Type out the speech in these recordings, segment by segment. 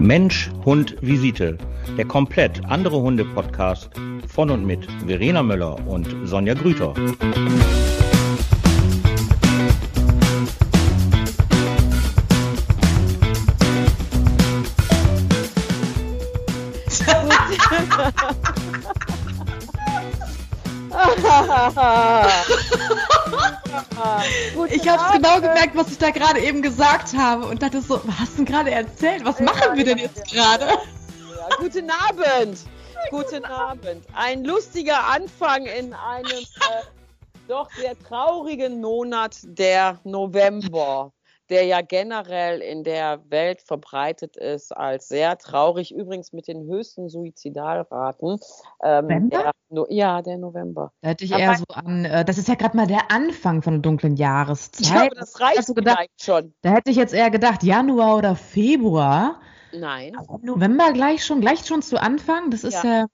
Mensch, Hund, Visite. Der komplett andere Hunde-Podcast von und mit Verena Möller und Sonja Grüter. Ich habe genau gemerkt, was ich da gerade eben gesagt habe und dachte so, was hast du denn gerade erzählt? Was machen wir denn jetzt gerade? Ja, guten Abend. Guten Abend. Ein lustiger Anfang in einem äh, doch sehr traurigen Monat der November der ja generell in der Welt verbreitet ist als sehr traurig, übrigens mit den höchsten Suizidalraten. Ähm, November? Der, ja, der November. Da hätte ich Aber eher so an, äh, das ist ja gerade mal der Anfang von der dunklen Jahreszeit. Ich glaube, das reicht so gedacht, schon. Da hätte ich jetzt eher gedacht, Januar oder Februar. Nein. Aber November gleich schon, gleich schon zu Anfang, das ist ja, ja,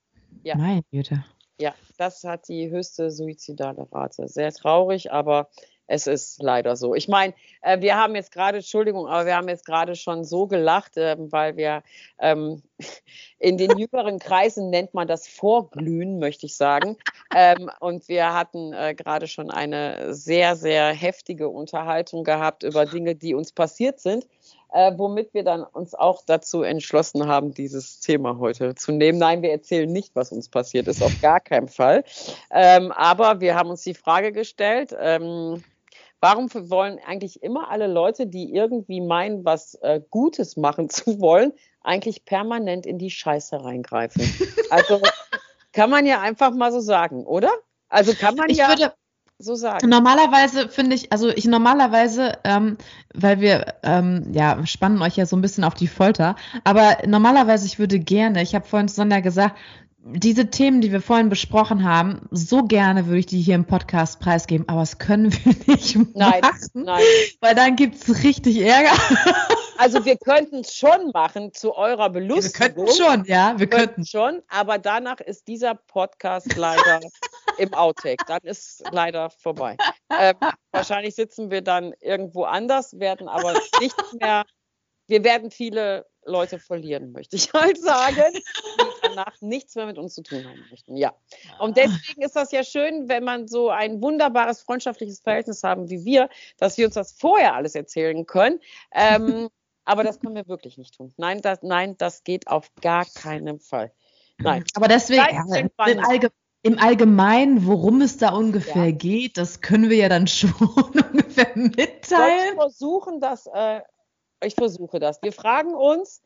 ja. meine Güte. Ja, das hat die höchste suizidale Rate. Sehr traurig, aber es ist leider so. Ich meine, äh, wir haben jetzt gerade, Entschuldigung, aber wir haben jetzt gerade schon so gelacht, äh, weil wir ähm, in den jüngeren Kreisen nennt man das Vorglühen, möchte ich sagen. Ähm, und wir hatten äh, gerade schon eine sehr, sehr heftige Unterhaltung gehabt über Dinge, die uns passiert sind. Äh, womit wir dann uns auch dazu entschlossen haben, dieses Thema heute zu nehmen. Nein, wir erzählen nicht, was uns passiert ist, auf gar keinen Fall. Ähm, aber wir haben uns die Frage gestellt, ähm, Warum wollen eigentlich immer alle Leute, die irgendwie meinen, was äh, Gutes machen zu wollen, eigentlich permanent in die Scheiße reingreifen? Also kann man ja einfach mal so sagen, oder? Also kann man ich ja würde, so sagen. Normalerweise finde ich, also ich normalerweise, ähm, weil wir ähm, ja spannen euch ja so ein bisschen auf die Folter, aber normalerweise ich würde gerne, ich habe vorhin Sonja gesagt, diese Themen, die wir vorhin besprochen haben, so gerne würde ich die hier im Podcast preisgeben, aber das können wir nicht nein, machen, nein. weil dann gibt es richtig Ärger. Also wir könnten es schon machen zu eurer Belustigung. Wir könnten schon, ja, wir, wir könnten. könnten schon, aber danach ist dieser Podcast leider im Outtake. Dann ist leider vorbei. Äh, wahrscheinlich sitzen wir dann irgendwo anders, werden aber nicht mehr, wir werden viele Leute verlieren, möchte ich halt sagen, die danach nichts mehr mit uns zu tun haben möchten. Ja. Und deswegen ist das ja schön, wenn man so ein wunderbares freundschaftliches Verhältnis haben wie wir, dass wir uns das vorher alles erzählen können. Ähm, aber das können wir wirklich nicht tun. Nein, das, nein, das geht auf gar keinen Fall. Nein. Aber deswegen, ja, im, Allge im, Allgemeinen, worum es da ungefähr ja. geht, das können wir ja dann schon ungefähr mitteilen. Ich versuchen, das äh, ich versuche das. Wir fragen uns,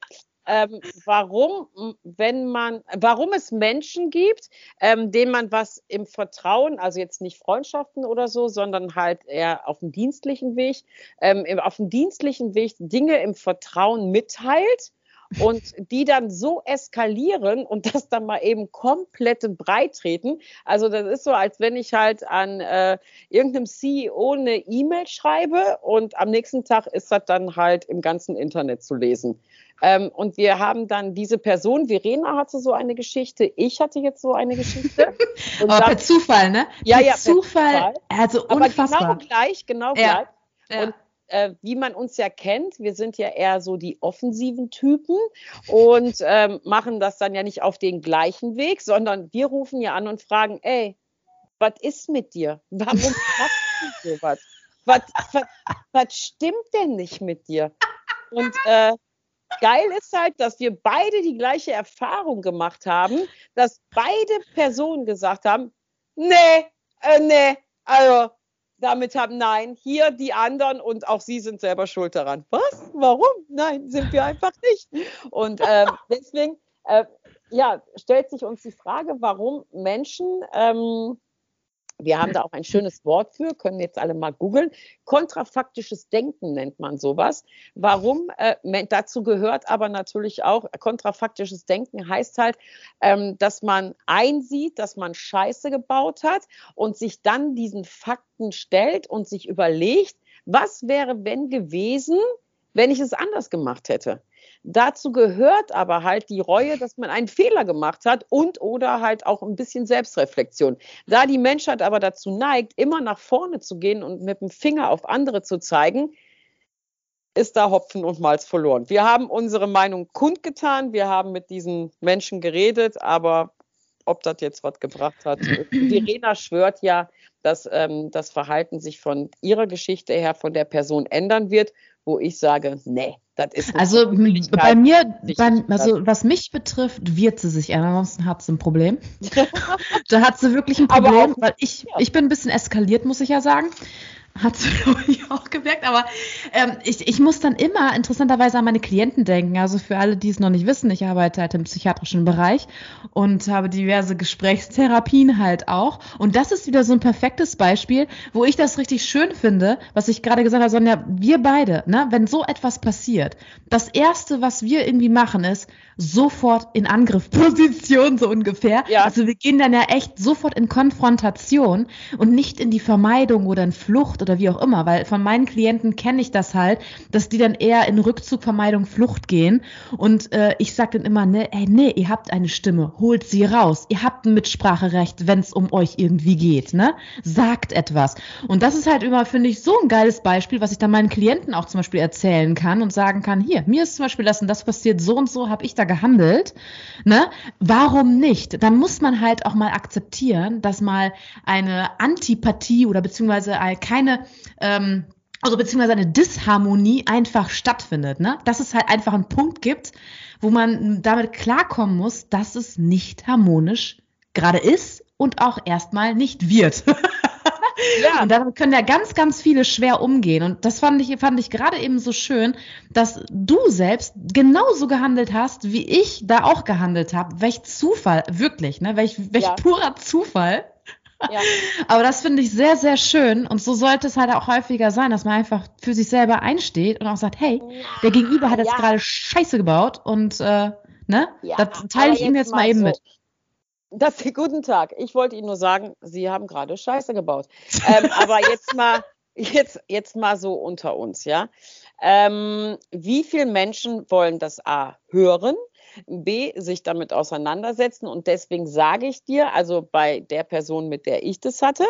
ähm, warum, wenn man, warum es Menschen gibt, ähm, denen man was im Vertrauen, also jetzt nicht Freundschaften oder so, sondern halt eher auf dem dienstlichen Weg, ähm, auf dem dienstlichen Weg Dinge im Vertrauen mitteilt und die dann so eskalieren und das dann mal eben komplett breit treten. Also das ist so, als wenn ich halt an äh, irgendeinem CEO eine E-Mail schreibe und am nächsten Tag ist das dann halt im ganzen Internet zu lesen. Ähm, und wir haben dann diese Person, Verena hatte so eine Geschichte, ich hatte jetzt so eine Geschichte. Und Aber per Zufall, ne? Ja, per ja, Zufall. Zufall. Also unfassbar. Aber genau gleich, genau ja. gleich. Ja. Und äh, wie man uns ja kennt, wir sind ja eher so die offensiven Typen und ähm, machen das dann ja nicht auf den gleichen Weg, sondern wir rufen ja an und fragen, ey, was ist mit dir? Warum machst du sowas? Was, was, stimmt denn nicht mit dir? Und äh, geil ist halt, dass wir beide die gleiche Erfahrung gemacht haben, dass beide Personen gesagt haben, nee, äh, nee, also damit haben, nein, hier die anderen und auch sie sind selber schuld daran. Was? Warum? Nein, sind wir einfach nicht. Und äh, deswegen, äh, ja, stellt sich uns die Frage, warum Menschen ähm, wir haben da auch ein schönes Wort für, können jetzt alle mal googeln. Kontrafaktisches Denken nennt man sowas. Warum? Äh, dazu gehört aber natürlich auch, kontrafaktisches Denken heißt halt, ähm, dass man einsieht, dass man Scheiße gebaut hat und sich dann diesen Fakten stellt und sich überlegt, was wäre, wenn gewesen, wenn ich es anders gemacht hätte. Dazu gehört aber halt die Reue, dass man einen Fehler gemacht hat und oder halt auch ein bisschen Selbstreflexion. Da die Menschheit aber dazu neigt, immer nach vorne zu gehen und mit dem Finger auf andere zu zeigen, ist da Hopfen und Malz verloren. Wir haben unsere Meinung kundgetan, wir haben mit diesen Menschen geredet, aber ob das jetzt was gebracht hat. Verena schwört ja, dass ähm, das Verhalten sich von ihrer Geschichte her von der Person ändern wird, wo ich sage, nee, Also bei mir, bei, also was mich betrifft, wird sie sich ändern, ansonsten hat sie ein Problem. da hat sie wirklich ein Problem, auch, weil ich, ja. ich bin ein bisschen eskaliert, muss ich ja sagen hat sie, glaube ich, auch gemerkt. Aber ähm, ich, ich muss dann immer interessanterweise an meine Klienten denken. Also für alle, die es noch nicht wissen, ich arbeite halt im psychiatrischen Bereich und habe diverse Gesprächstherapien halt auch. Und das ist wieder so ein perfektes Beispiel, wo ich das richtig schön finde, was ich gerade gesagt habe, Sonja, wir beide, ne, wenn so etwas passiert, das Erste, was wir irgendwie machen, ist, sofort in Angriffposition, so ungefähr. Ja. Also wir gehen dann ja echt sofort in Konfrontation und nicht in die Vermeidung oder in Flucht oder wie auch immer, weil von meinen Klienten kenne ich das halt, dass die dann eher in Rückzug, Vermeidung, Flucht gehen. Und äh, ich sage dann immer, ne, ey, nee, ihr habt eine Stimme, holt sie raus. Ihr habt ein Mitspracherecht, wenn es um euch irgendwie geht, ne? Sagt etwas. Und das ist halt immer, finde ich, so ein geiles Beispiel, was ich dann meinen Klienten auch zum Beispiel erzählen kann und sagen kann, hier, mir ist zum Beispiel das und das passiert, so und so habe ich da gehandelt. Ne? Warum nicht? Dann muss man halt auch mal akzeptieren, dass mal eine Antipathie oder beziehungsweise keine ähm, also beziehungsweise eine Disharmonie einfach stattfindet, ne? Dass es halt einfach einen Punkt gibt, wo man damit klarkommen muss, dass es nicht harmonisch gerade ist und auch erstmal nicht wird. Ja. Und damit können ja ganz, ganz viele schwer umgehen. Und das fand ich, fand ich gerade eben so schön, dass du selbst genauso gehandelt hast, wie ich da auch gehandelt habe. Welch Zufall, wirklich, ne? Welch, welch ja. purer Zufall. Ja. Aber das finde ich sehr, sehr schön. Und so sollte es halt auch häufiger sein, dass man einfach für sich selber einsteht und auch sagt, hey, der Gegenüber hat jetzt gerade Scheiße gebaut und äh, ne, das teile ich ihm jetzt mal eben so. mit. Das, guten Tag. Ich wollte Ihnen nur sagen, Sie haben gerade Scheiße gebaut. Ähm, aber jetzt mal, jetzt, jetzt mal so unter uns, ja. Ähm, wie viele Menschen wollen das A hören? B, sich damit auseinandersetzen. Und deswegen sage ich dir, also bei der Person, mit der ich das hatte,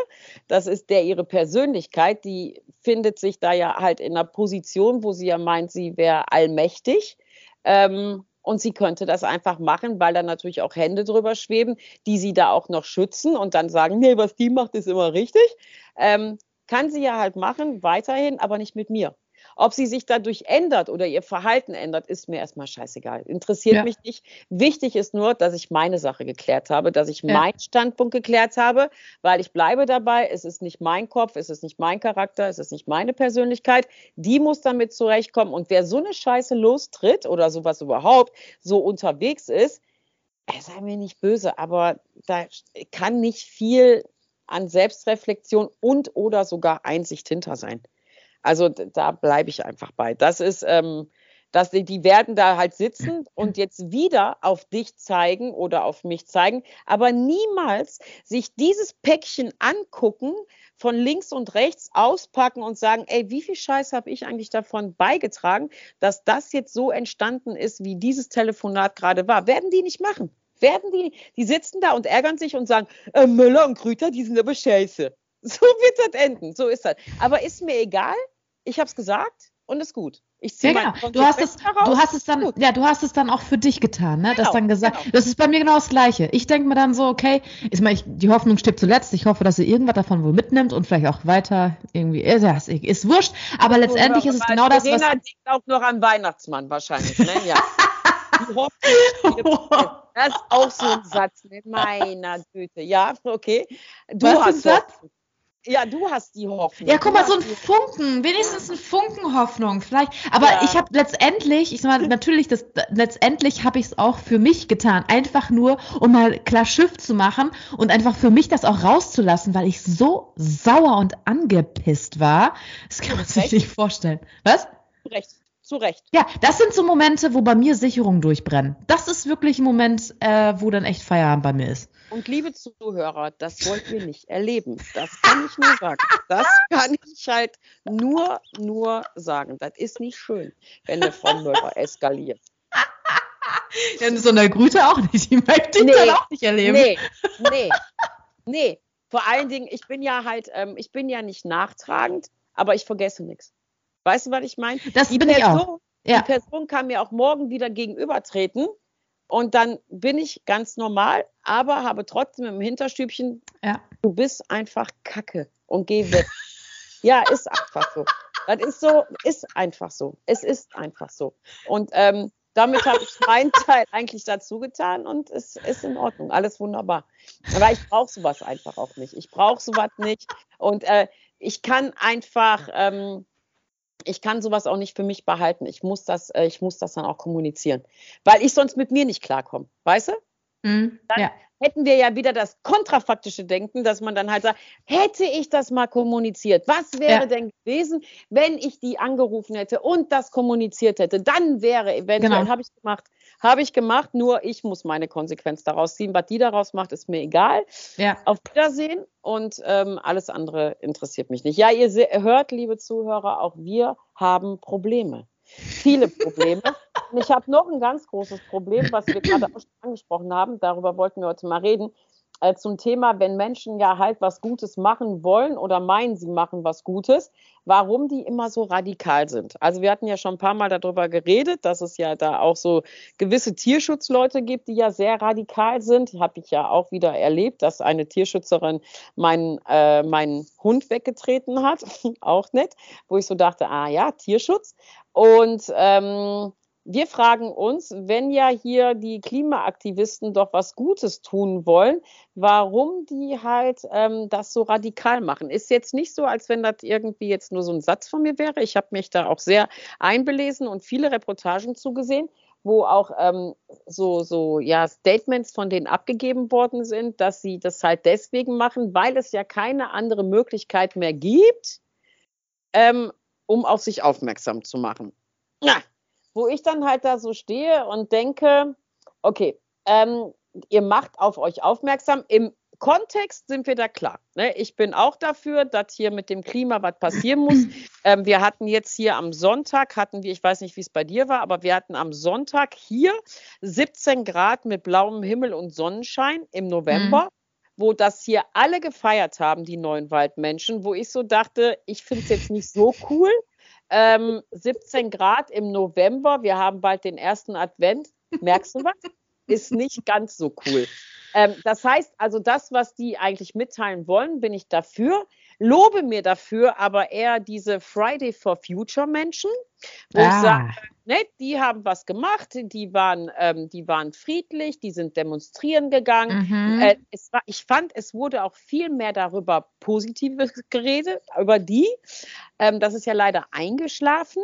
das ist der ihre Persönlichkeit, die findet sich da ja halt in einer Position, wo sie ja meint, sie wäre allmächtig. Ähm, und sie könnte das einfach machen, weil dann natürlich auch Hände drüber schweben, die sie da auch noch schützen und dann sagen, nee, was die macht, ist immer richtig. Ähm, kann sie ja halt machen, weiterhin, aber nicht mit mir. Ob sie sich dadurch ändert oder ihr Verhalten ändert, ist mir erstmal scheißegal. Interessiert ja. mich nicht. Wichtig ist nur, dass ich meine Sache geklärt habe, dass ich ja. meinen Standpunkt geklärt habe, weil ich bleibe dabei. Es ist nicht mein Kopf, es ist nicht mein Charakter, es ist nicht meine Persönlichkeit. Die muss damit zurechtkommen. Und wer so eine Scheiße lostritt oder sowas überhaupt so unterwegs ist, sei mir nicht böse, aber da kann nicht viel an Selbstreflexion und oder sogar Einsicht hinter sein. Also da bleibe ich einfach bei. Das ist, ähm, dass die, die werden da halt sitzen und jetzt wieder auf dich zeigen oder auf mich zeigen, aber niemals sich dieses Päckchen angucken, von links und rechts auspacken und sagen, ey, wie viel Scheiß habe ich eigentlich davon beigetragen, dass das jetzt so entstanden ist, wie dieses Telefonat gerade war. Werden die nicht machen. Werden die, die sitzen da und ärgern sich und sagen, äh, Müller und Grüter, die sind aber scheiße. So wird das enden. So ist das. Aber ist mir egal. Ich habe es gesagt und ist gut. Ich ziehe ja, genau. Du hast es, du hast es dann, gut. ja, du hast es dann auch für dich getan, ne? Genau, das dann gesagt. Genau. Das ist bei mir genau das Gleiche. Ich denke mir dann so, okay, ist mal, ich, die Hoffnung stirbt zuletzt. Ich hoffe, dass ihr irgendwas davon wohl mitnimmt und vielleicht auch weiter irgendwie, ist, ja, ist, ist wurscht. Aber so, letztendlich ist es genau das, was. denkt auch noch am Weihnachtsmann wahrscheinlich, ne? Ja. das ist auch so ein Satz mit meiner Güte. Ja, okay. Du was hast Satz? Ja, du hast die Hoffnung. Ja, guck mal, so ein Funken, wenigstens ein Funken Hoffnung, vielleicht. Aber ja. ich habe letztendlich, ich sag mal, natürlich, das, letztendlich habe ich es auch für mich getan, einfach nur, um mal klar Schiff zu machen und einfach für mich das auch rauszulassen, weil ich so sauer und angepisst war. Das kann man sich nicht vorstellen. Was? Recht zu Recht. Ja, das sind so Momente, wo bei mir Sicherungen durchbrennen. Das ist wirklich ein Moment, äh, wo dann echt Feierabend bei mir ist. Und liebe Zuhörer, das wollt ihr nicht erleben. Das kann ich nur sagen. Das kann ich halt nur, nur sagen. Das ist nicht schön, wenn eine Frau Müller eskaliert. Denn so eine Grüte auch nicht. Die möchte ich nee, dann auch nicht erleben. Nee, nee, nee. Vor allen Dingen, ich bin ja halt, ähm, ich bin ja nicht nachtragend, aber ich vergesse nichts. Weißt du, was ich meine? Das die bin Person, ich auch. Ja. Die Person kann mir auch morgen wieder gegenübertreten und dann bin ich ganz normal, aber habe trotzdem im Hinterstübchen, ja. du bist einfach Kacke und geh weg. ja, ist einfach so. Das ist so, ist einfach so. Es ist einfach so. Und ähm, damit habe ich meinen Teil eigentlich dazu getan und es ist in Ordnung. Alles wunderbar. Aber ich brauche sowas einfach auch nicht. Ich brauche sowas nicht. Und äh, ich kann einfach, ähm, ich kann sowas auch nicht für mich behalten. Ich muss das, äh, ich muss das dann auch kommunizieren, weil ich sonst mit mir nicht klarkomme. Weißt du? Mm, dann ja. hätten wir ja wieder das kontrafaktische Denken, dass man dann halt sagt, hätte ich das mal kommuniziert, was wäre ja. denn gewesen, wenn ich die angerufen hätte und das kommuniziert hätte, dann wäre eventuell, genau. habe ich gemacht, habe ich gemacht, nur ich muss meine Konsequenz daraus ziehen. Was die daraus macht, ist mir egal. Ja. Auf Wiedersehen und ähm, alles andere interessiert mich nicht. Ja, ihr hört, liebe Zuhörer, auch wir haben Probleme. Viele Probleme. und ich habe noch ein ganz großes Problem, was wir gerade auch schon angesprochen haben. Darüber wollten wir heute mal reden äh, zum Thema, wenn Menschen ja halt was Gutes machen wollen oder meinen, sie machen was Gutes, warum die immer so radikal sind. Also wir hatten ja schon ein paar Mal darüber geredet, dass es ja da auch so gewisse Tierschutzleute gibt, die ja sehr radikal sind. Habe ich ja auch wieder erlebt, dass eine Tierschützerin meinen, äh, meinen Hund weggetreten hat, auch nett, wo ich so dachte, ah ja, Tierschutz. Und ähm, wir fragen uns, wenn ja hier die Klimaaktivisten doch was Gutes tun wollen, warum die halt ähm, das so radikal machen. Ist jetzt nicht so, als wenn das irgendwie jetzt nur so ein Satz von mir wäre. Ich habe mich da auch sehr einbelesen und viele Reportagen zugesehen wo auch ähm, so, so ja, Statements von denen abgegeben worden sind, dass sie das halt deswegen machen, weil es ja keine andere Möglichkeit mehr gibt, ähm, um auf sich aufmerksam zu machen. Ja, wo ich dann halt da so stehe und denke, okay, ähm, ihr macht auf euch aufmerksam. Im Kontext sind wir da klar. Ne? Ich bin auch dafür, dass hier mit dem Klima was passieren muss. Ähm, wir hatten jetzt hier am Sonntag, hatten wir, ich weiß nicht, wie es bei dir war, aber wir hatten am Sonntag hier 17 Grad mit blauem Himmel und Sonnenschein im November. Mhm wo das hier alle gefeiert haben, die neuen Waldmenschen, wo ich so dachte, ich finde es jetzt nicht so cool, ähm, 17 Grad im November. Wir haben bald den ersten Advent. Merkst du was? Ist nicht ganz so cool. Ähm, das heißt also, das, was die eigentlich mitteilen wollen, bin ich dafür lobe mir dafür aber eher diese Friday for Future Menschen, wo ah. ich sage, ne, die haben was gemacht, die waren, ähm, die waren friedlich, die sind demonstrieren gegangen. Mhm. Äh, war, ich fand, es wurde auch viel mehr darüber Positives geredet, über die. Ähm, das ist ja leider eingeschlafen.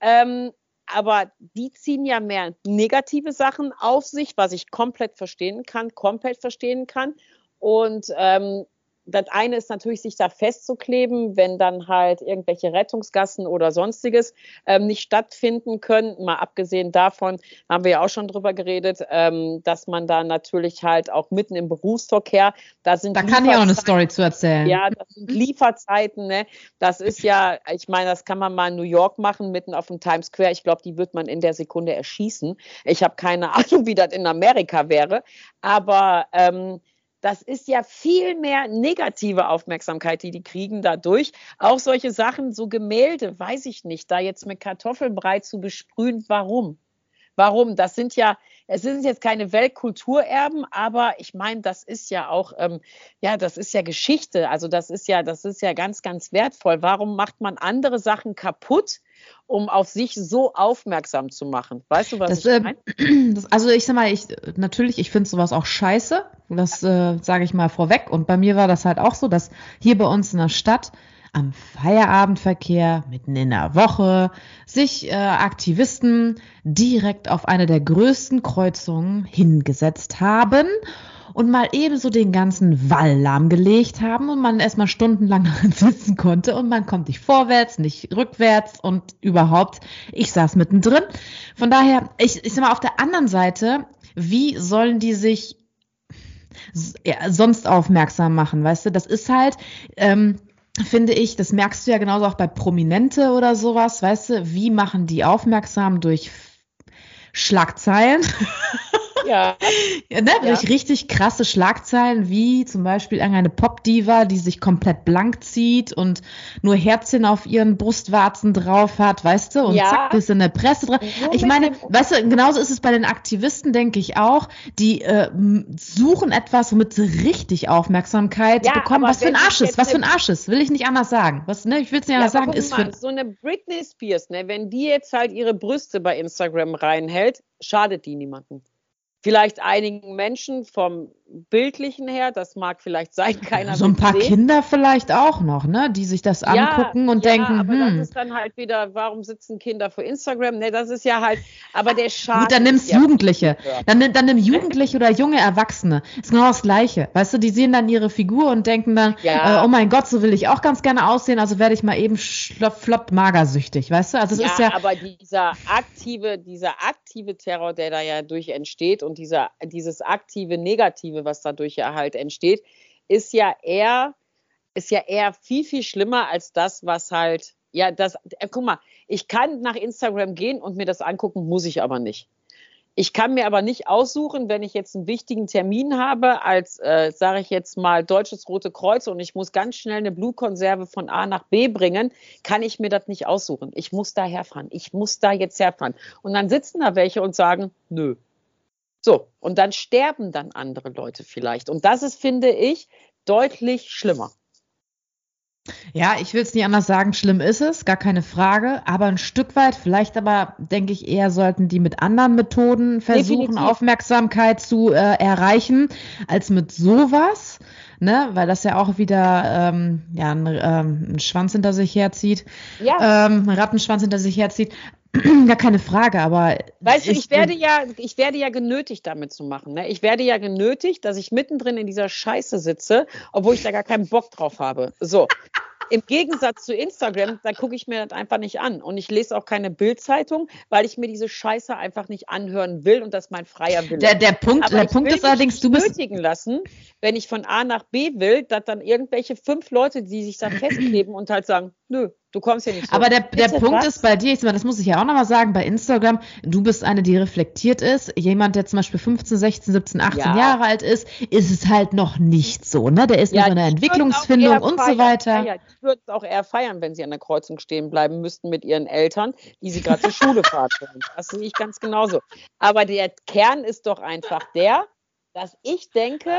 Ähm, aber die ziehen ja mehr negative Sachen auf sich, was ich komplett verstehen kann, komplett verstehen kann. Und ähm, das eine ist natürlich, sich da festzukleben, wenn dann halt irgendwelche Rettungsgassen oder sonstiges ähm, nicht stattfinden können. Mal abgesehen davon haben wir ja auch schon drüber geredet, ähm, dass man da natürlich halt auch mitten im Berufsverkehr, da sind Da kann ich auch eine Story zu erzählen. Ja, das sind Lieferzeiten, ne? Das ist ja, ich meine, das kann man mal in New York machen, mitten auf dem Times Square. Ich glaube, die wird man in der Sekunde erschießen. Ich habe keine Ahnung, wie das in Amerika wäre. Aber ähm, das ist ja viel mehr negative Aufmerksamkeit, die die kriegen dadurch. Auch solche Sachen, so Gemälde, weiß ich nicht, da jetzt mit Kartoffelbrei zu besprühen, warum? Warum? Das sind ja, es sind jetzt keine Weltkulturerben, aber ich meine, das ist ja auch, ähm, ja, das ist ja Geschichte. Also das ist ja, das ist ja ganz, ganz wertvoll. Warum macht man andere Sachen kaputt? um auf sich so aufmerksam zu machen. Weißt du, was das, ich meine? Äh, also ich sag mal, ich natürlich, ich finde sowas auch scheiße. Das äh, sage ich mal vorweg. Und bei mir war das halt auch so, dass hier bei uns in der Stadt am Feierabendverkehr mitten in der Woche sich äh, Aktivisten direkt auf eine der größten Kreuzungen hingesetzt haben und mal ebenso den ganzen Wall lahmgelegt haben und man erstmal stundenlang sitzen konnte und man kommt nicht vorwärts, nicht rückwärts und überhaupt, ich saß mittendrin. Von daher, ich, ich sag mal, auf der anderen Seite, wie sollen die sich ja, sonst aufmerksam machen, weißt du? Das ist halt, ähm, finde ich, das merkst du ja genauso auch bei Prominente oder sowas, weißt du, wie machen die aufmerksam durch Schlagzeilen? ja. ja, ne, ja. richtig krasse Schlagzeilen, wie zum Beispiel irgendeine Popdiva, die sich komplett blank zieht und nur Herzchen auf ihren Brustwarzen drauf hat, weißt du, und ja. zack, bist in der Presse dran. Ich meine, weißt du, genauso ist es bei den Aktivisten, denke ich auch, die äh, suchen etwas, womit sie richtig Aufmerksamkeit bekommen. Was für ein Arsch ist, was für ein Arsch ist, will ich nicht anders sagen. Was, ne, ich will es nicht anders sagen, ist für... So eine Britney Spears, ne, wenn die jetzt halt ihre Brüste bei Instagram reinhält, schadet die niemanden. Vielleicht einigen Menschen vom Bildlichen her, das mag vielleicht sein, keiner. So ein paar sehen. Kinder vielleicht auch noch, ne, die sich das angucken ja, und ja, denken, aber hm. das ist dann halt wieder, warum sitzen Kinder vor Instagram? Ne, das ist ja halt, aber der Schaden. Gut, dann nimmst ja Jugendliche. Dann, dann nimm Jugendliche oder junge Erwachsene. Ist genau das Gleiche. Weißt du, die sehen dann ihre Figur und denken dann, äh, oh mein Gott, so will ich auch ganz gerne aussehen, also werde ich mal eben flop, flop magersüchtig, weißt du? Also es ist ja. aber dieser aktive, dieser aktive Terror, der da ja durch entsteht und dieser, dieses aktive Negative, was dadurch ja halt entsteht, ist ja eher, ist ja eher viel, viel schlimmer als das, was halt, ja, das, äh, guck mal, ich kann nach Instagram gehen und mir das angucken, muss ich aber nicht. Ich kann mir aber nicht aussuchen, wenn ich jetzt einen wichtigen Termin habe, als, äh, sage ich jetzt mal, Deutsches Rote Kreuz und ich muss ganz schnell eine Blutkonserve von A nach B bringen, kann ich mir das nicht aussuchen. Ich muss da herfahren. Ich muss da jetzt herfahren. Und dann sitzen da welche und sagen, nö, so, und dann sterben dann andere Leute vielleicht. Und das ist, finde ich, deutlich schlimmer. Ja, ich will es nicht anders sagen, schlimm ist es, gar keine Frage, aber ein Stück weit, vielleicht aber, denke ich, eher sollten die mit anderen Methoden versuchen, Definitiv. Aufmerksamkeit zu äh, erreichen, als mit sowas, ne, weil das ja auch wieder ähm, ja, einen, ähm, einen Schwanz hinter sich herzieht, ja. ähm, einen Rattenschwanz hinter sich herzieht. Gar keine Frage, aber. Weißt du, ich werde ja, ich werde ja genötigt, damit zu machen. Ne? Ich werde ja genötigt, dass ich mittendrin in dieser Scheiße sitze, obwohl ich da gar keinen Bock drauf habe. So. Im Gegensatz zu Instagram, da gucke ich mir das einfach nicht an. Und ich lese auch keine Bildzeitung, weil ich mir diese Scheiße einfach nicht anhören will und das mein freier Wille. Der, der Punkt, Aber der Punkt ist allerdings, du bist. lassen, wenn ich von A nach B will, dass dann irgendwelche fünf Leute, die sich da festkleben und halt sagen, nö, Du kommst ja nicht so. Aber der, der Punkt was? ist bei dir, ich meine, das muss ich ja auch nochmal sagen, bei Instagram, du bist eine, die reflektiert ist. Jemand, der zum Beispiel 15, 16, 17, 18 ja. Jahre alt ist, ist es halt noch nicht so, ne? Der ist ja, noch in der Entwicklungsfindung und so weiter. Ja, ich würde es auch eher feiern, wenn sie an der Kreuzung stehen bleiben müssten mit ihren Eltern, die sie gerade zur Schule fahren. Das sehe ich ganz genauso. Aber der Kern ist doch einfach der, dass ich denke,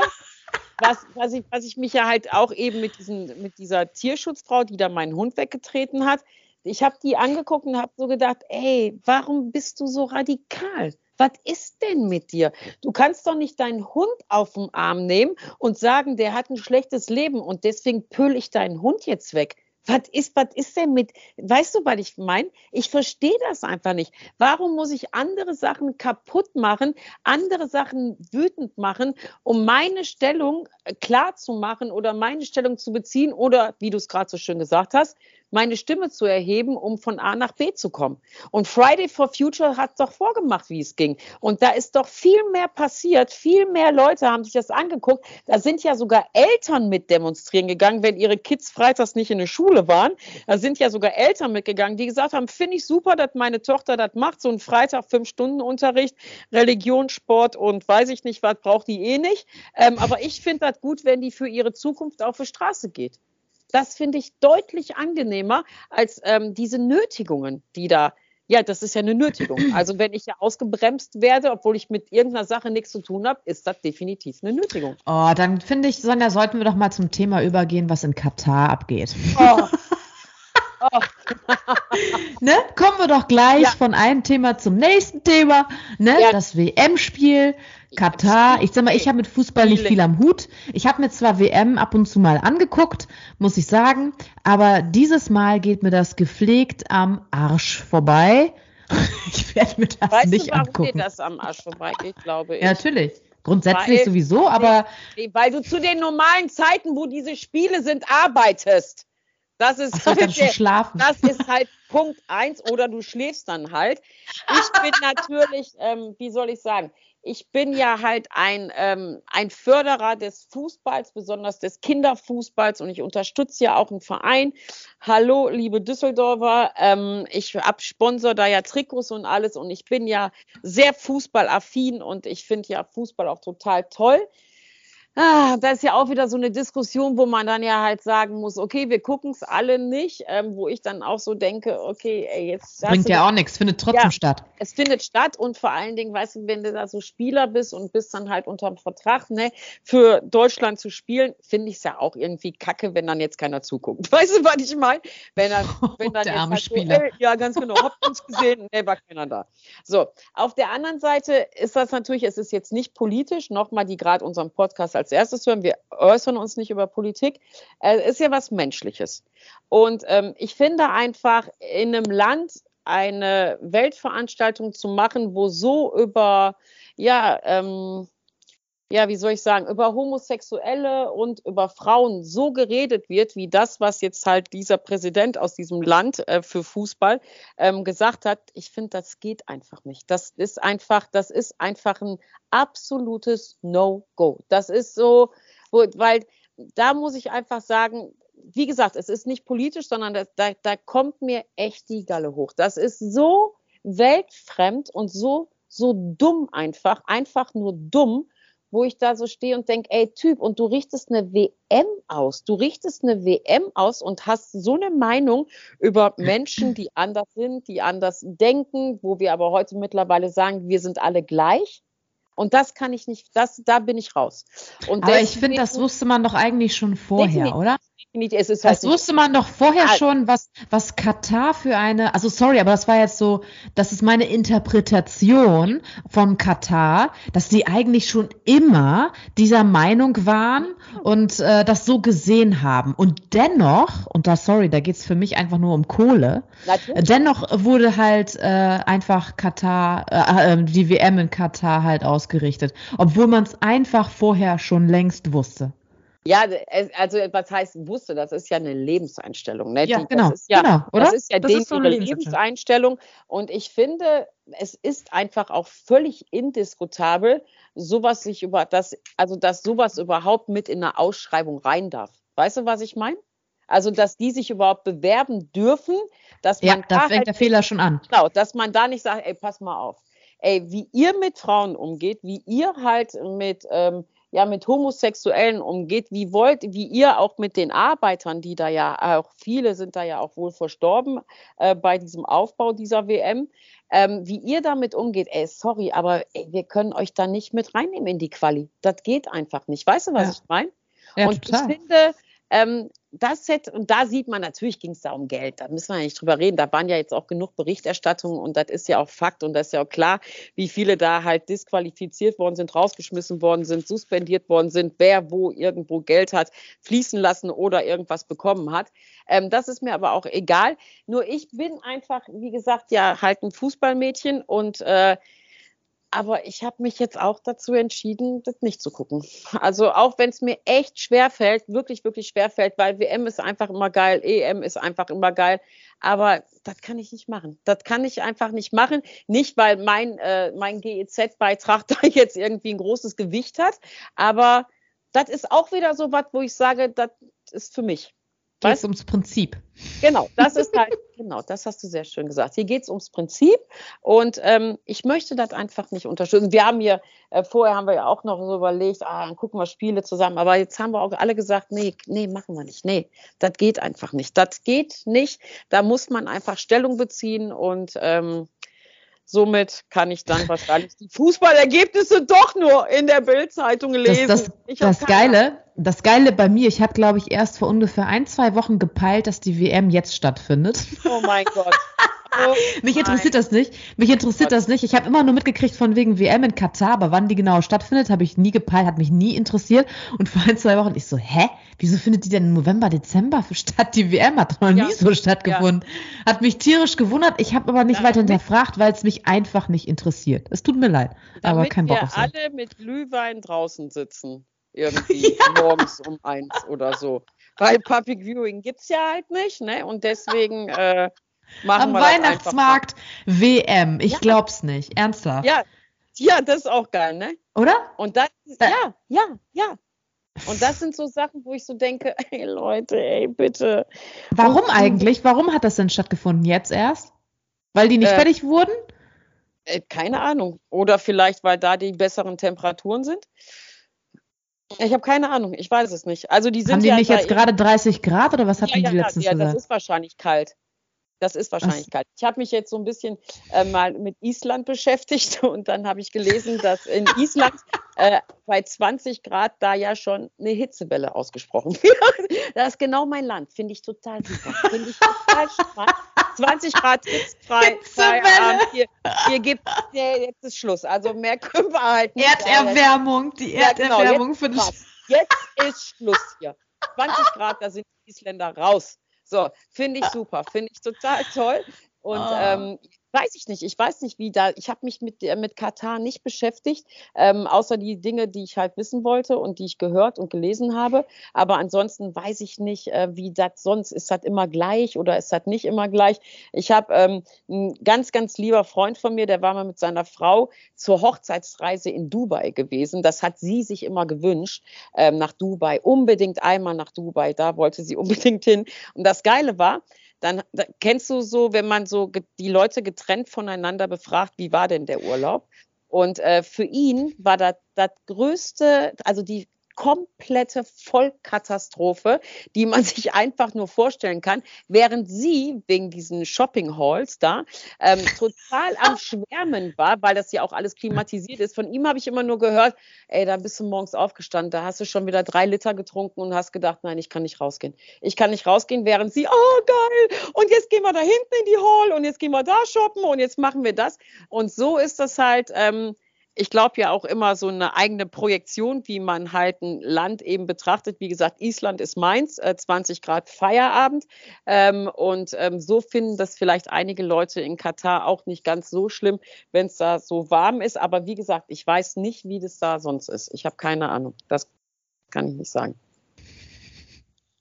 was, was, ich, was ich mich ja halt auch eben mit, diesen, mit dieser Tierschutzfrau, die da meinen Hund weggetreten hat, ich habe die angeguckt und habe so gedacht, ey, warum bist du so radikal? Was ist denn mit dir? Du kannst doch nicht deinen Hund auf den Arm nehmen und sagen, der hat ein schlechtes Leben und deswegen pöl ich deinen Hund jetzt weg was ist, was ist denn mit, weißt du, was ich meine? Ich verstehe das einfach nicht. Warum muss ich andere Sachen kaputt machen, andere Sachen wütend machen, um meine Stellung äh, klar zu machen oder meine Stellung zu beziehen oder, wie du es gerade so schön gesagt hast, meine Stimme zu erheben, um von A nach B zu kommen. Und Friday for Future hat doch vorgemacht, wie es ging. Und da ist doch viel mehr passiert. Viel mehr Leute haben sich das angeguckt. Da sind ja sogar Eltern mit demonstrieren gegangen, wenn ihre Kids freitags nicht in der Schule waren. Da sind ja sogar Eltern mitgegangen, die gesagt haben, finde ich super, dass meine Tochter das macht. So ein Freitag fünf Stunden Unterricht, Religion, Sport und weiß ich nicht was, braucht die eh nicht. Ähm, aber ich finde das gut, wenn die für ihre Zukunft auf die Straße geht. Das finde ich deutlich angenehmer als ähm, diese Nötigungen, die da ja, das ist ja eine Nötigung. Also wenn ich ja ausgebremst werde, obwohl ich mit irgendeiner Sache nichts zu tun habe, ist das definitiv eine Nötigung. Oh, dann finde ich, Sonja, sollten wir doch mal zum Thema übergehen, was in Katar abgeht. Oh. oh. ne? Kommen wir doch gleich ja. von einem Thema zum nächsten Thema. Ne? Ja. Das WM-Spiel. Katar, ich sag mal, ich habe mit Fußball nicht viel am Hut. Ich habe mir zwar WM ab und zu mal angeguckt, muss ich sagen, aber dieses Mal geht mir das gepflegt am Arsch vorbei. Ich werde mir das weißt nicht du, warum angucken. dir das am Arsch vorbeigeht, glaube ich. Ja, natürlich. Grundsätzlich weil, sowieso, aber. Weil du zu den normalen Zeiten, wo diese Spiele sind, arbeitest. Das ist Ach, halt schlafen. Das ist halt Punkt eins oder du schläfst dann halt. Ich bin natürlich, ähm, wie soll ich sagen, ich bin ja halt ein, ähm, ein Förderer des Fußballs, besonders des Kinderfußballs und ich unterstütze ja auch einen Verein. Hallo, liebe Düsseldorfer, ähm, ich hab Sponsor da ja Trikots und alles und ich bin ja sehr fußballaffin und ich finde ja Fußball auch total toll. Ah, da ist ja auch wieder so eine Diskussion, wo man dann ja halt sagen muss, okay, wir gucken es alle nicht, ähm, wo ich dann auch so denke, okay, ey, jetzt. Bringt ja auch nichts, findet trotzdem ja, statt. Es findet statt und vor allen Dingen, weißt du, wenn du da so Spieler bist und bist dann halt unter dem Vertrag, ne, für Deutschland zu spielen, finde ich es ja auch irgendwie kacke, wenn dann jetzt keiner zuguckt. Weißt du, was ich meine? Wenn dann, wenn dann Der arme halt Spieler. So, ey, ja, ganz genau, habt uns gesehen, ne, war keiner da. So, auf der anderen Seite ist das natürlich, es ist jetzt nicht politisch, nochmal, die gerade unseren Podcast als erstes hören, wir äußern uns nicht über Politik, es äh, ist ja was Menschliches. Und ähm, ich finde einfach, in einem Land eine Weltveranstaltung zu machen, wo so über, ja, ähm, ja, wie soll ich sagen, über Homosexuelle und über Frauen so geredet wird, wie das, was jetzt halt dieser Präsident aus diesem Land äh, für Fußball ähm, gesagt hat, ich finde, das geht einfach nicht. Das ist einfach, das ist einfach ein absolutes No-Go. Das ist so, wo, weil da muss ich einfach sagen, wie gesagt, es ist nicht politisch, sondern das, da, da kommt mir echt die Galle hoch. Das ist so weltfremd und so, so dumm einfach, einfach nur dumm wo ich da so stehe und denke, ey Typ, und du richtest eine WM aus. Du richtest eine WM aus und hast so eine Meinung über Menschen, die anders sind, die anders denken, wo wir aber heute mittlerweile sagen, wir sind alle gleich. Und das kann ich nicht, das, da bin ich raus. Und aber ich finde, das wusste man doch eigentlich schon vorher, definitiv, oder? Es ist halt das wusste man doch vorher ja. schon, was, was Katar für eine, also sorry, aber das war jetzt so, das ist meine Interpretation vom Katar, dass die eigentlich schon immer dieser Meinung waren und äh, das so gesehen haben. Und dennoch, und da sorry, da geht's für mich einfach nur um Kohle, Natürlich. dennoch wurde halt äh, einfach Katar, äh, äh die WM in Katar halt aus ausgerichtet, obwohl man es einfach vorher schon längst wusste. Ja, also was heißt wusste, das ist ja eine Lebenseinstellung. Ne? Ja, Die, genau, das ist ja, genau, oder? Das ist ja das ist so eine Lebenseinstellung. Und ich finde, es ist einfach auch völlig indiskutabel, sowas sich über das, also dass sowas überhaupt mit in eine Ausschreibung rein darf. Weißt du, was ich meine? Also, dass die sich überhaupt bewerben dürfen, dass man ja, da, da fängt halt, der Fehler schon an. Genau, dass man da nicht sagt, ey, pass mal auf ey, wie ihr mit Frauen umgeht, wie ihr halt mit, ähm, ja, mit Homosexuellen umgeht, wie wollt, wie ihr auch mit den Arbeitern, die da ja auch, viele sind da ja auch wohl verstorben äh, bei diesem Aufbau dieser WM, ähm, wie ihr damit umgeht, ey, sorry, aber ey, wir können euch da nicht mit reinnehmen in die Quali. Das geht einfach nicht. Weißt du, was ja. ich meine? Ja, und total. ich finde, ähm, das Set, und da sieht man, natürlich ging es da um Geld, da müssen wir ja nicht drüber reden, da waren ja jetzt auch genug Berichterstattungen und das ist ja auch Fakt und das ist ja auch klar, wie viele da halt disqualifiziert worden sind, rausgeschmissen worden sind, suspendiert worden sind, wer wo irgendwo Geld hat fließen lassen oder irgendwas bekommen hat. Ähm, das ist mir aber auch egal. Nur ich bin einfach, wie gesagt, ja halt ein Fußballmädchen und äh, aber ich habe mich jetzt auch dazu entschieden, das nicht zu gucken. Also auch wenn es mir echt schwer fällt, wirklich, wirklich schwer fällt, weil WM ist einfach immer geil, EM ist einfach immer geil. Aber das kann ich nicht machen. Das kann ich einfach nicht machen. Nicht, weil mein, äh, mein GEZ-Beitrag da jetzt irgendwie ein großes Gewicht hat, aber das ist auch wieder so was, wo ich sage, das ist für mich geht es ums Prinzip. Genau, das ist halt, genau, das hast du sehr schön gesagt. Hier geht es ums Prinzip und ähm, ich möchte das einfach nicht unterstützen. Wir haben hier, äh, vorher haben wir ja auch noch so überlegt, ah, dann gucken wir Spiele zusammen, aber jetzt haben wir auch alle gesagt, nee, nee, machen wir nicht. Nee, das geht einfach nicht. Das geht nicht. Da muss man einfach Stellung beziehen und ähm, Somit kann ich dann wahrscheinlich die Fußballergebnisse doch nur in der Bildzeitung lesen. Das, das, das Geile, das Geile bei mir, ich habe, glaube ich, erst vor ungefähr ein, zwei Wochen gepeilt, dass die WM jetzt stattfindet. Oh mein Gott. Mich interessiert das nicht. Mich interessiert das nicht. Ich habe immer nur mitgekriegt von wegen WM in Katar, aber wann die genau stattfindet, habe ich nie gepeilt, hat mich nie interessiert. Und vor ein, zwei Wochen, ich so, hä? Wieso findet die denn im November, Dezember statt? Die WM hat noch ja. nie so stattgefunden. Ja. Hat mich tierisch gewundert. Ich habe aber nicht ja, weiter hinterfragt, weil es mich einfach nicht interessiert. Es tut mir leid, aber kein Bock auf wir alle mit Glühwein draußen sitzen. Irgendwie morgens um eins oder so. weil Public Viewing gibt es ja halt nicht, ne? Und deswegen äh, machen Am Weihnachtsmarkt WM. Ich ja. glaub's nicht. Ernsthaft. Ja, ja, das ist auch geil, ne? Oder? Und das, ja, ja, ja. Und das sind so Sachen, wo ich so denke, ey Leute, ey, bitte. Warum eigentlich? Warum hat das denn stattgefunden jetzt erst? Weil die nicht äh, fertig wurden? Äh, keine Ahnung. Oder vielleicht, weil da die besseren Temperaturen sind. Ich habe keine Ahnung, ich weiß es nicht. Also die sind Haben die ja nicht jetzt gerade 30 Grad oder was hatten ja, die ja, letztens ja, gesagt? Ja, das ist wahrscheinlich kalt. Das ist wahrscheinlich kalt. Ich habe mich jetzt so ein bisschen äh, mal mit Island beschäftigt und dann habe ich gelesen, dass in Island äh, bei 20 Grad da ja schon eine Hitzewelle ausgesprochen wird. Das ist genau mein Land. Finde ich total super. Finde ich total spannend. 20 Grad hitzfrei. Feierabend. Hier, hier gibt ja, jetzt ist Schluss. Also mehr können wir halt nicht. Erderwärmung, die Erderwärmung ja, genau, finde ich. Jetzt ist Schluss hier. 20 Grad, da sind die Isländer raus. So, finde ich super, finde ich total toll. Und oh. ähm, weiß ich nicht. Ich weiß nicht, wie da. Ich habe mich mit, äh, mit Katar nicht beschäftigt, ähm, außer die Dinge, die ich halt wissen wollte und die ich gehört und gelesen habe. Aber ansonsten weiß ich nicht, äh, wie das sonst ist. Das immer gleich oder ist das nicht immer gleich? Ich habe ähm, ein ganz, ganz lieber Freund von mir, der war mal mit seiner Frau zur Hochzeitsreise in Dubai gewesen. Das hat sie sich immer gewünscht, ähm, nach Dubai. Unbedingt einmal nach Dubai. Da wollte sie unbedingt hin. Und das Geile war, dann da, kennst du so, wenn man so die Leute getrennt voneinander befragt, wie war denn der Urlaub? Und äh, für ihn war das das größte, also die komplette Vollkatastrophe, die man sich einfach nur vorstellen kann, während sie wegen diesen Shopping Halls da ähm, total am Schwärmen war, weil das ja auch alles klimatisiert ist. Von ihm habe ich immer nur gehört, ey, da bist du morgens aufgestanden, da hast du schon wieder drei Liter getrunken und hast gedacht, nein, ich kann nicht rausgehen. Ich kann nicht rausgehen, während sie, oh geil, und jetzt gehen wir da hinten in die Hall und jetzt gehen wir da shoppen und jetzt machen wir das. Und so ist das halt. Ähm, ich glaube ja auch immer so eine eigene Projektion, wie man halt ein Land eben betrachtet. Wie gesagt, Island ist meins, äh, 20 Grad Feierabend. Ähm, und ähm, so finden das vielleicht einige Leute in Katar auch nicht ganz so schlimm, wenn es da so warm ist. Aber wie gesagt, ich weiß nicht, wie das da sonst ist. Ich habe keine Ahnung. Das kann ich nicht sagen.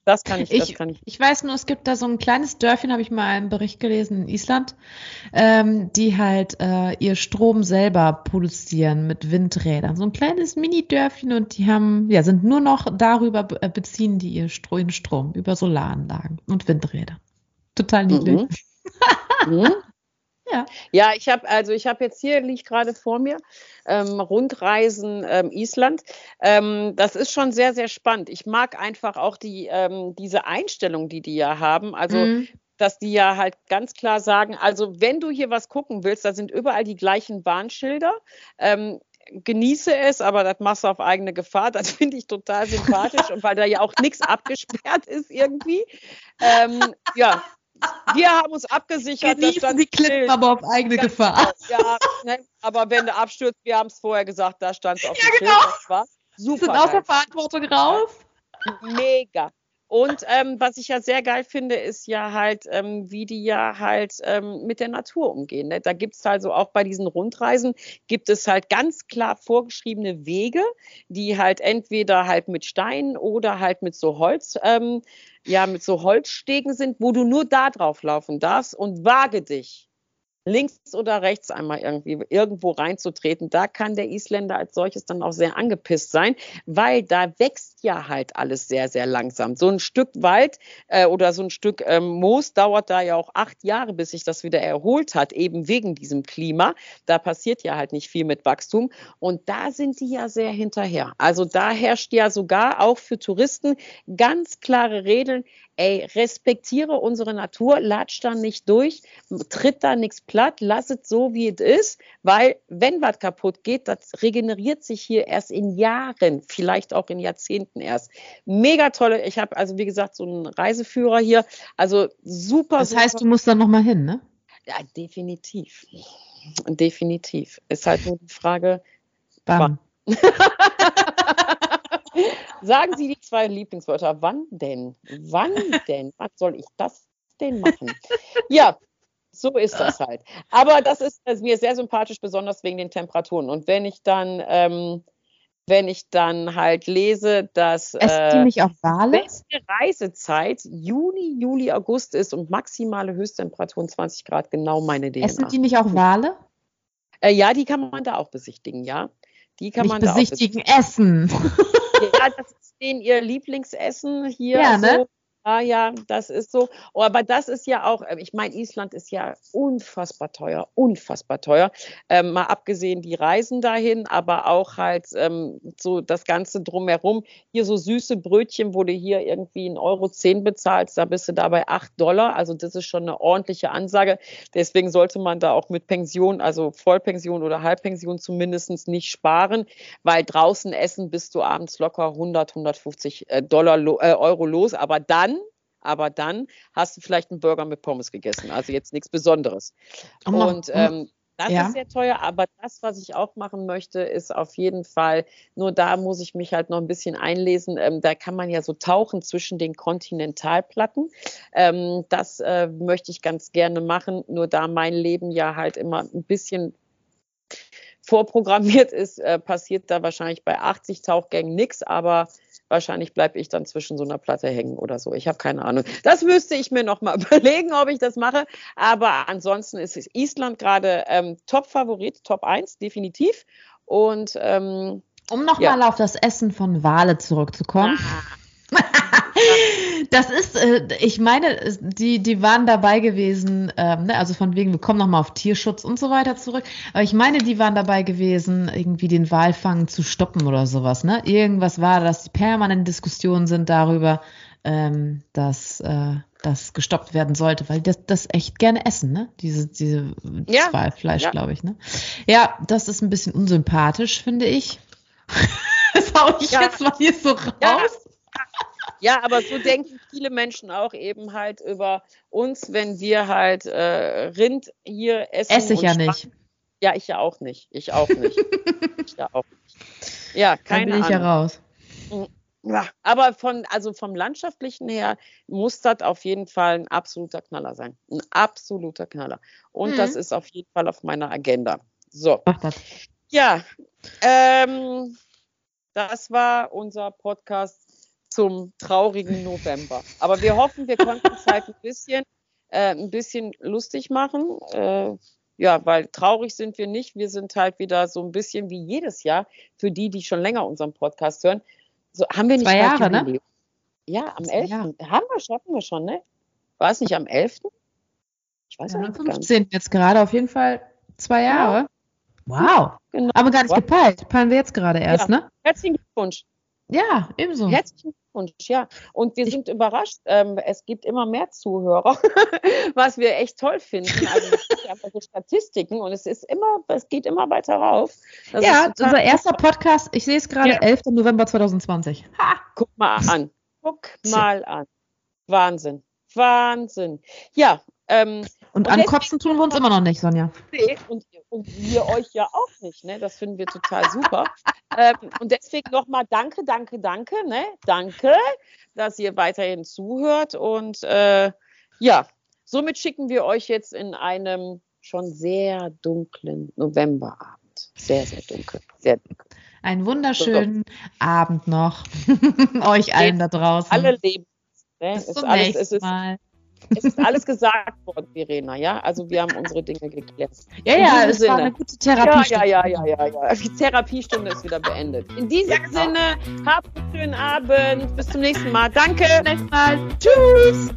Das kann ich, ich, das kann ich. Ich weiß nur, es gibt da so ein kleines Dörfchen, habe ich mal einen Bericht gelesen in Island, ähm, die halt äh, ihr Strom selber produzieren mit Windrädern. So ein kleines Mini-Dörfchen und die haben, ja, sind nur noch darüber äh, beziehen die ihr Strom, Strom über Solaranlagen und Windräder. Total niedlich. Mhm. mhm. Ja. ja, ich habe also ich habe jetzt hier liegt gerade vor mir ähm, Rundreisen ähm, Island. Ähm, das ist schon sehr sehr spannend. Ich mag einfach auch die ähm, diese Einstellung, die die ja haben. Also mhm. dass die ja halt ganz klar sagen, also wenn du hier was gucken willst, da sind überall die gleichen Warnschilder ähm, genieße es, aber das machst du auf eigene Gefahr. Das finde ich total sympathisch und weil da ja auch nichts abgesperrt ist irgendwie. Ähm, ja, wir haben uns abgesichert. Genießen die Klippen aber auf eigene Gefahr. Genau. Ja, ne? aber wenn du abstürzt, wir haben es vorher gesagt, da stand es auf ja, dem genau. Schild. Das war super. Sind aus der Verantwortung raus. Mega. Und ähm, was ich ja sehr geil finde, ist ja halt, ähm, wie die ja halt ähm, mit der Natur umgehen. Ne? Da gibt es also auch bei diesen Rundreisen, gibt es halt ganz klar vorgeschriebene Wege, die halt entweder halt mit Steinen oder halt mit so Holz, ähm, ja, mit so Holzstegen sind, wo du nur da drauf laufen darfst und wage dich links oder rechts einmal irgendwie irgendwo reinzutreten. Da kann der Isländer als solches dann auch sehr angepisst sein, weil da wächst ja halt alles sehr, sehr langsam. So ein Stück Wald äh, oder so ein Stück ähm, Moos dauert da ja auch acht Jahre, bis sich das wieder erholt hat, eben wegen diesem Klima. Da passiert ja halt nicht viel mit Wachstum. Und da sind die ja sehr hinterher. Also da herrscht ja sogar auch für Touristen ganz klare Regeln ey, respektiere unsere Natur, latsch da nicht durch, tritt da nichts platt, lass es so, wie es ist, weil wenn was kaputt geht, das regeneriert sich hier erst in Jahren, vielleicht auch in Jahrzehnten erst. Mega tolle, ich habe also wie gesagt so einen Reiseführer hier, also super. Das heißt, super. du musst da nochmal hin, ne? Ja, definitiv. Definitiv. Ist halt nur die Frage, Bam. Sagen Sie die zwei Lieblingswörter. Wann denn? Wann denn? Was soll ich das denn machen? Ja, so ist das halt. Aber das ist, ist mir sehr sympathisch, besonders wegen den Temperaturen. Und wenn ich dann ähm, wenn ich dann halt lese, dass äh, die auch Wale? beste Reisezeit Juni, Juli, August ist und maximale Höchsttemperaturen 20 Grad, genau meine DNA. Essen die nicht auch Wale? Äh, ja, die kann man da auch besichtigen, ja. Die kann nicht man besichtigen, da auch besichtigen. essen. ja, das ist denen ihr Lieblingsessen hier. Ja, ne? So. Ah ja, das ist so. Oh, aber das ist ja auch, äh, ich meine, Island ist ja unfassbar teuer, unfassbar teuer. Ähm, mal abgesehen die Reisen dahin, aber auch halt ähm, so das Ganze drumherum. Hier so süße Brötchen, wo du hier irgendwie 1,10 Euro zehn bezahlst, da bist du da bei 8 Dollar. Also das ist schon eine ordentliche Ansage. Deswegen sollte man da auch mit Pension, also Vollpension oder Halbpension zumindest nicht sparen, weil draußen essen bist du abends locker 100, 150 äh, Dollar, äh, Euro los. Aber dann aber dann hast du vielleicht einen Burger mit Pommes gegessen. Also jetzt nichts Besonderes. Oh, und ähm, das ja. ist sehr teuer, aber das, was ich auch machen möchte, ist auf jeden Fall, nur da muss ich mich halt noch ein bisschen einlesen. Ähm, da kann man ja so tauchen zwischen den Kontinentalplatten. Ähm, das äh, möchte ich ganz gerne machen, nur da mein Leben ja halt immer ein bisschen vorprogrammiert ist, äh, passiert da wahrscheinlich bei 80 Tauchgängen nichts, aber Wahrscheinlich bleibe ich dann zwischen so einer Platte hängen oder so. Ich habe keine Ahnung. Das müsste ich mir noch mal überlegen, ob ich das mache. Aber ansonsten ist Island gerade ähm, Top-Favorit, Top 1, definitiv. Und ähm, um nochmal ja. auf das Essen von Wale zurückzukommen. Ah. Das ist, äh, ich meine, die, die waren dabei gewesen, ähm, ne, also von wegen, wir kommen nochmal auf Tierschutz und so weiter zurück. Aber ich meine, die waren dabei gewesen, irgendwie den Walfang zu stoppen oder sowas. Ne? Irgendwas war, dass die permanent Diskussionen sind darüber, ähm, dass äh, das gestoppt werden sollte, weil das, das echt gerne essen, ne? Diese, diese ja. Walfleisch, ja. glaube ich, ne? Ja, das ist ein bisschen unsympathisch, finde ich. das hau ich ja. jetzt mal hier so raus. Ja. Aber so denken viele Menschen auch eben halt über uns, wenn wir halt äh, Rind hier essen. Esse ich ja nicht. Ja, ich ja auch nicht. Ich auch nicht. ich ja auch nicht. Ja, keine Dann bin ich ja raus. Mm, ja, aber von, also vom Landschaftlichen her muss das auf jeden Fall ein absoluter Knaller sein. Ein absoluter Knaller. Und mhm. das ist auf jeden Fall auf meiner Agenda. So. Ach, das. Ja, ähm, das war unser Podcast zum traurigen November. Aber wir hoffen, wir konnten es halt ein bisschen, äh, ein bisschen lustig machen. Äh, ja, weil traurig sind wir nicht. Wir sind halt wieder so ein bisschen wie jedes Jahr, für die, die schon länger unseren Podcast hören. So haben wir nicht Zwei Jahre, ne? Ja, am 11. Haben wir, schaffen wir schon, ne? War es nicht am 11.? Ich weiß ja, nicht. Am 15. jetzt gerade auf jeden Fall zwei Jahre. Ja. Wow. Genau. Aber gar nicht gepeilt. Peilen wir jetzt gerade erst, ja. ne? Herzlichen Glückwunsch. Ja, ebenso. Herzlichen Glückwunsch, ja. Und wir sind überrascht. Ähm, es gibt immer mehr Zuhörer, was wir echt toll finden. Also ja so Statistiken und es ist immer, es geht immer weiter rauf. Das ja, unser erster Podcast, ich sehe es gerade, ja. 11. November 2020. Ha, guck mal an. Guck mal an. Wahnsinn. Wahnsinn. Ja. Ähm, und, und ankotzen tun wir uns immer noch nicht, Sonja. Nee, und, und wir euch ja auch nicht. Ne? Das finden wir total super. ähm, und deswegen nochmal danke, danke, danke. Ne? Danke, dass ihr weiterhin zuhört. Und äh, ja, somit schicken wir euch jetzt in einem schon sehr dunklen Novemberabend. Sehr, sehr dunkel. Sehr dunkel. Einen wunderschönen so, Abend noch. euch allen da draußen. Alle leben. Ne? Bis zum alles, nächsten Mal. Es ist alles gesagt worden, Verena, ja? Also wir haben unsere Dinge geklärt. Ja, ja, es Sinne. war eine gute Therapiestunde. Ja, ja, ja, ja, ja, Die Therapiestunde ist wieder beendet. In diesem genau. Sinne, habt einen schönen Abend. Bis zum nächsten Mal. Danke. Bis zum nächsten Mal. Tschüss.